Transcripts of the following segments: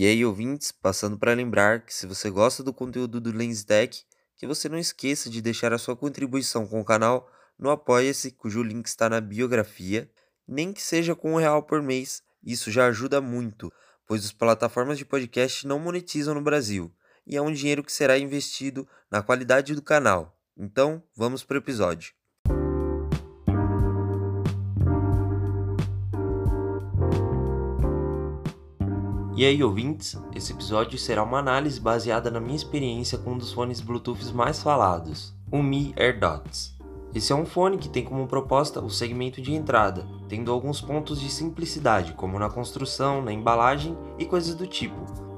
E aí, ouvintes, passando para lembrar que se você gosta do conteúdo do LensTech, que você não esqueça de deixar a sua contribuição com o canal no Apoia-se, cujo link está na biografia, nem que seja com um real por mês, isso já ajuda muito, pois as plataformas de podcast não monetizam no Brasil, e é um dinheiro que será investido na qualidade do canal. Então, vamos para o episódio. E aí, ouvintes, esse episódio será uma análise baseada na minha experiência com um dos fones Bluetooth mais falados, o Mi AirDots. Esse é um fone que tem como proposta o segmento de entrada, tendo alguns pontos de simplicidade, como na construção, na embalagem e coisas do tipo.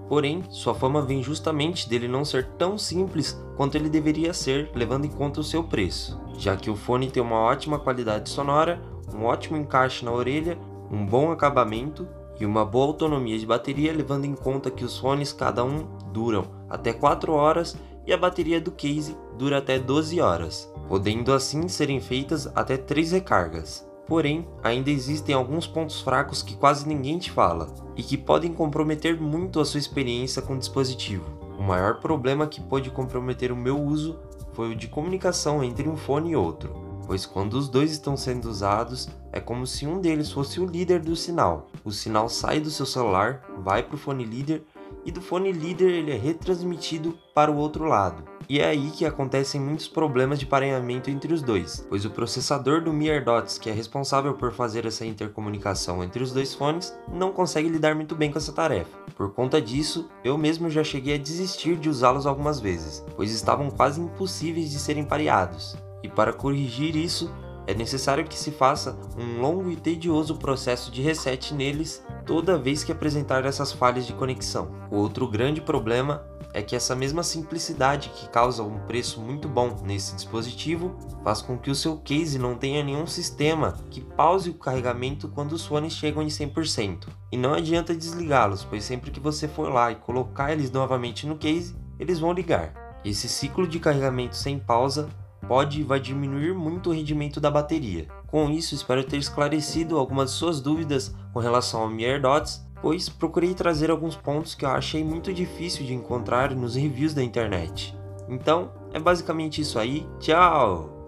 Porém, sua fama vem justamente dele não ser tão simples quanto ele deveria ser, levando em conta o seu preço, já que o fone tem uma ótima qualidade sonora, um ótimo encaixe na orelha, um bom acabamento e uma boa autonomia de bateria, levando em conta que os fones cada um duram até 4 horas e a bateria do case dura até 12 horas, podendo assim serem feitas até 3 recargas. Porém, ainda existem alguns pontos fracos que quase ninguém te fala e que podem comprometer muito a sua experiência com o dispositivo. O maior problema que pôde comprometer o meu uso foi o de comunicação entre um fone e outro pois quando os dois estão sendo usados, é como se um deles fosse o líder do sinal. O sinal sai do seu celular, vai para o fone líder e do fone líder ele é retransmitido para o outro lado. E é aí que acontecem muitos problemas de pareamento entre os dois, pois o processador do Mi AirDots, que é responsável por fazer essa intercomunicação entre os dois fones, não consegue lidar muito bem com essa tarefa. Por conta disso, eu mesmo já cheguei a desistir de usá-los algumas vezes, pois estavam quase impossíveis de serem pareados. E para corrigir isso, é necessário que se faça um longo e tedioso processo de reset neles toda vez que apresentar essas falhas de conexão. O outro grande problema é que essa mesma simplicidade que causa um preço muito bom nesse dispositivo faz com que o seu case não tenha nenhum sistema que pause o carregamento quando os fones chegam em 100%. E não adianta desligá-los, pois sempre que você for lá e colocar eles novamente no case, eles vão ligar. Esse ciclo de carregamento sem pausa e vai diminuir muito o rendimento da bateria. Com isso, espero ter esclarecido algumas de suas dúvidas com relação ao Mi AirDots, pois procurei trazer alguns pontos que eu achei muito difícil de encontrar nos reviews da internet. Então, é basicamente isso aí. Tchau!